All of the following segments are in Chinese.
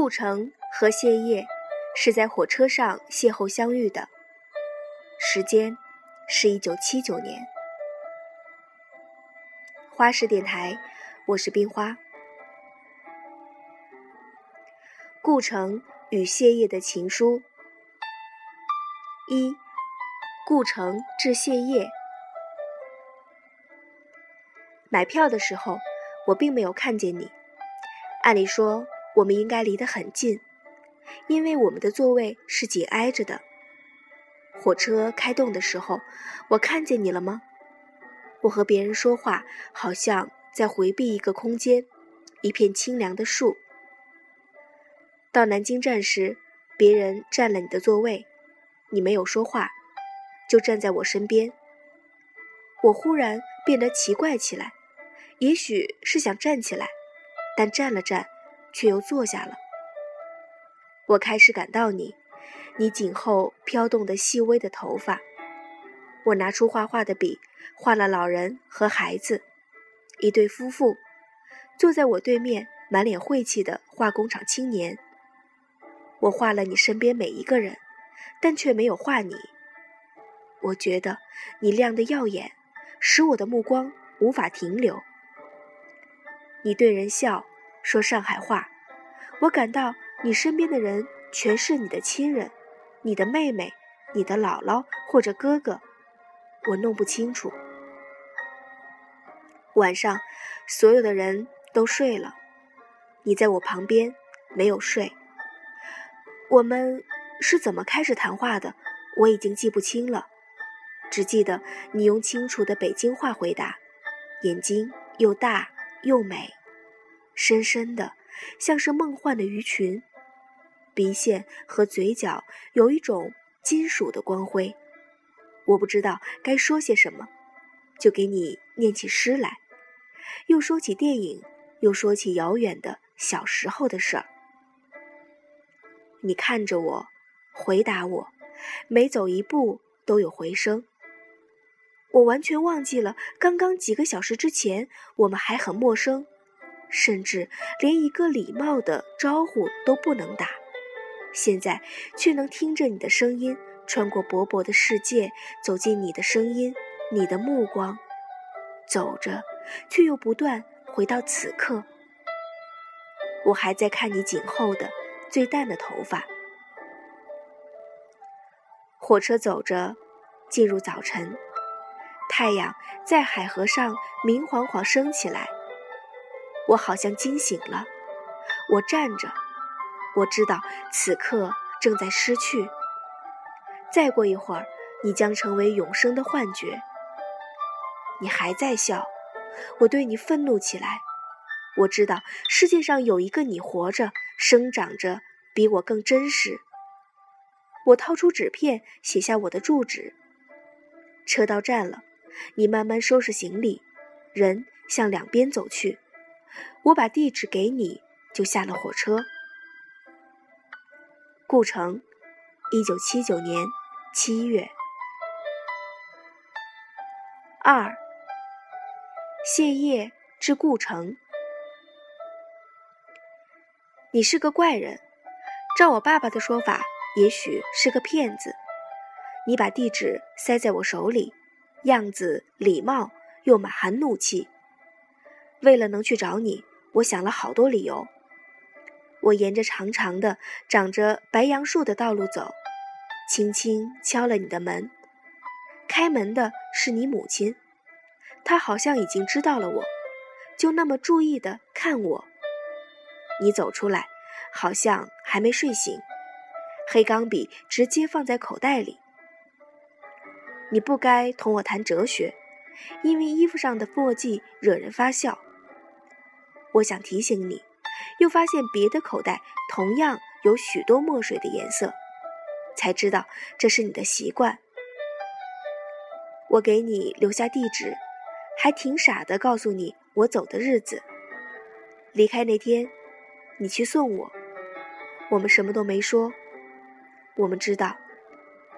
顾城和谢烨是在火车上邂逅相遇的，时间是一九七九年。花式电台，我是冰花。顾城与谢烨的情书一，顾城致谢烨。买票的时候，我并没有看见你。按理说，我们应该离得很近，因为我们的座位是紧挨着的。火车开动的时候，我看见你了吗？我和别人说话，好像在回避一个空间，一片清凉的树。到南京站时，别人占了你的座位，你没有说话，就站在我身边。我忽然变得奇怪起来。也许是想站起来，但站了站，却又坐下了。我开始感到你，你颈后飘动的细微的头发。我拿出画画的笔，画了老人和孩子，一对夫妇，坐在我对面，满脸晦气的化工厂青年。我画了你身边每一个人，但却没有画你。我觉得你亮得耀眼，使我的目光无法停留。你对人笑，说上海话，我感到你身边的人全是你的亲人，你的妹妹，你的姥姥或者哥哥，我弄不清楚。晚上，所有的人都睡了，你在我旁边没有睡。我们是怎么开始谈话的？我已经记不清了，只记得你用清楚的北京话回答，眼睛又大。又美，深深的，像是梦幻的鱼群，鼻线和嘴角有一种金属的光辉。我不知道该说些什么，就给你念起诗来，又说起电影，又说起遥远的小时候的事儿。你看着我，回答我，每走一步都有回声。我完全忘记了，刚刚几个小时之前，我们还很陌生，甚至连一个礼貌的招呼都不能打。现在却能听着你的声音，穿过薄薄的世界，走进你的声音，你的目光，走着，却又不断回到此刻。我还在看你颈后的最淡的头发。火车走着，进入早晨。太阳在海河上明晃晃升起来，我好像惊醒了。我站着，我知道此刻正在失去。再过一会儿，你将成为永生的幻觉。你还在笑，我对你愤怒起来。我知道世界上有一个你活着，生长着，比我更真实。我掏出纸片，写下我的住址。车到站了。你慢慢收拾行李，人向两边走去。我把地址给你，就下了火车。顾城，一九七九年七月。二，谢烨至顾城。你是个怪人，照我爸爸的说法，也许是个骗子。你把地址塞在我手里。样子礼貌又满含怒气。为了能去找你，我想了好多理由。我沿着长长的、长着白杨树的道路走，轻轻敲了你的门。开门的是你母亲，她好像已经知道了我，就那么注意的看我。你走出来，好像还没睡醒，黑钢笔直接放在口袋里。你不该同我谈哲学，因为衣服上的墨迹惹人发笑。我想提醒你，又发现别的口袋同样有许多墨水的颜色，才知道这是你的习惯。我给你留下地址，还挺傻的，告诉你我走的日子。离开那天，你去送我，我们什么都没说。我们知道，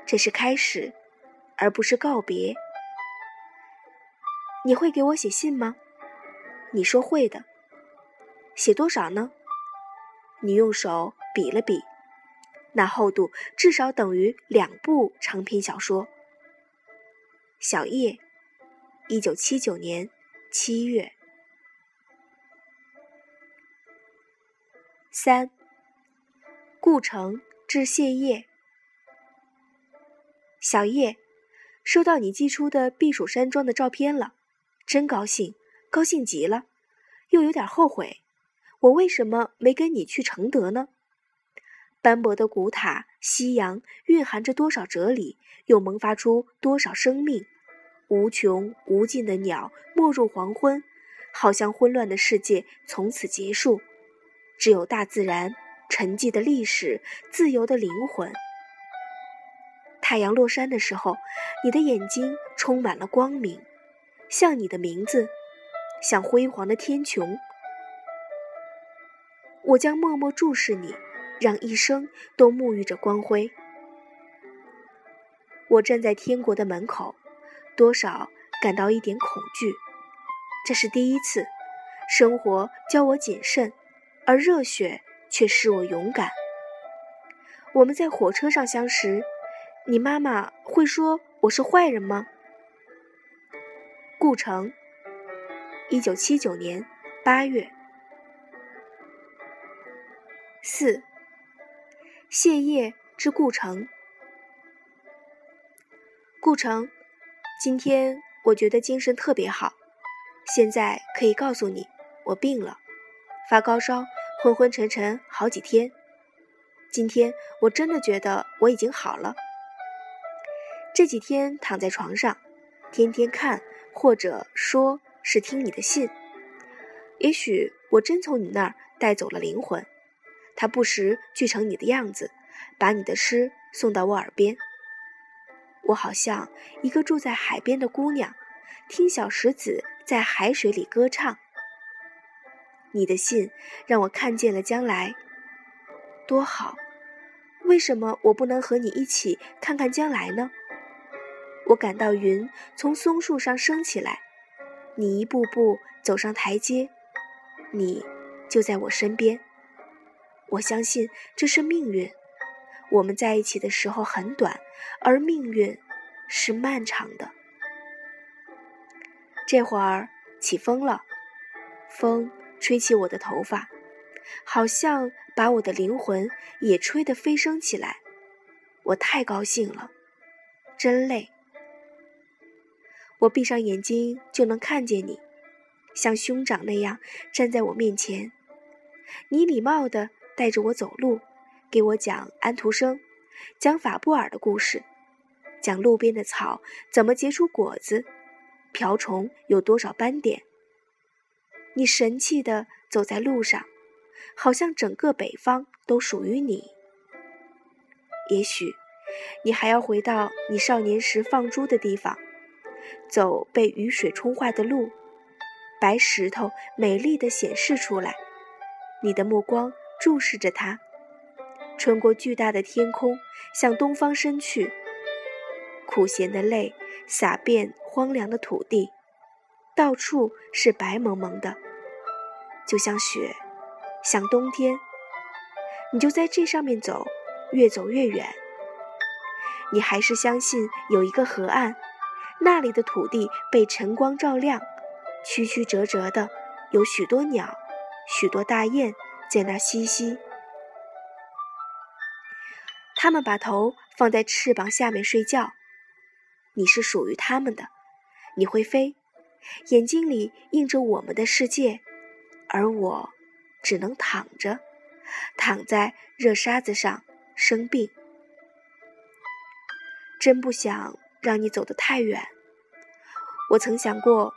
这是开始。而不是告别。你会给我写信吗？你说会的。写多少呢？你用手比了比，那厚度至少等于两部长篇小说。小叶，一九七九年七月。三，顾城致谢烨。小叶，收到你寄出的避暑山庄的照片了，真高兴，高兴极了，又有点后悔，我为什么没跟你去承德呢？斑驳的古塔，夕阳蕴含着多少哲理，又萌发出多少生命。无穷无尽的鸟没入黄昏，好像混乱的世界从此结束，只有大自然沉寂的历史，自由的灵魂。太阳落山的时候，你的眼睛充满了光明，像你的名字，像辉煌的天穹。我将默默注视你，让一生都沐浴着光辉。我站在天国的门口。多少感到一点恐惧，这是第一次。生活教我谨慎，而热血却使我勇敢。我们在火车上相识，你妈妈会说我是坏人吗？顾城，一九七九年八月。四，谢烨之顾城，顾城。今天我觉得精神特别好，现在可以告诉你，我病了，发高烧，昏昏沉沉好几天。今天我真的觉得我已经好了。这几天躺在床上，天天看或者说是听你的信，也许我真从你那儿带走了灵魂，他不时聚成你的样子，把你的诗送到我耳边。我好像一个住在海边的姑娘，听小石子在海水里歌唱。你的信让我看见了将来，多好！为什么我不能和你一起看看将来呢？我感到云从松树上升起来，你一步步走上台阶，你就在我身边。我相信这是命运。我们在一起的时候很短，而命运是漫长的。这会儿起风了，风吹起我的头发，好像把我的灵魂也吹得飞升起来。我太高兴了，真累。我闭上眼睛就能看见你，像兄长那样站在我面前。你礼貌地带着我走路。给我讲安徒生，讲法布尔的故事，讲路边的草怎么结出果子，瓢虫有多少斑点。你神气地走在路上，好像整个北方都属于你。也许，你还要回到你少年时放猪的地方，走被雨水冲坏的路，白石头美丽的显示出来，你的目光注视着它。穿过巨大的天空，向东方伸去。苦咸的泪洒遍荒凉的土地，到处是白蒙蒙的，就像雪，像冬天。你就在这上面走，越走越远。你还是相信有一个河岸，那里的土地被晨光照亮，曲曲折折的，有许多鸟，许多大雁在那嬉戏。他们把头放在翅膀下面睡觉，你是属于他们的，你会飞，眼睛里映着我们的世界，而我只能躺着，躺在热沙子上生病。真不想让你走得太远，我曾想过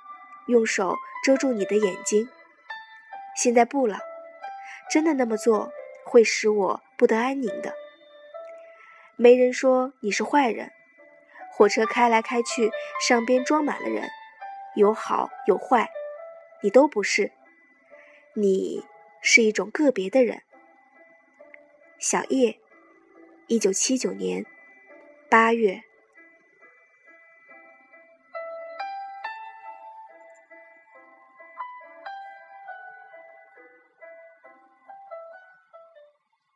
用手遮住你的眼睛，现在不了，真的那么做会使我不得安宁的。没人说你是坏人，火车开来开去，上边装满了人，有好有坏，你都不是，你是一种个别的人。小叶，一九七九年八月。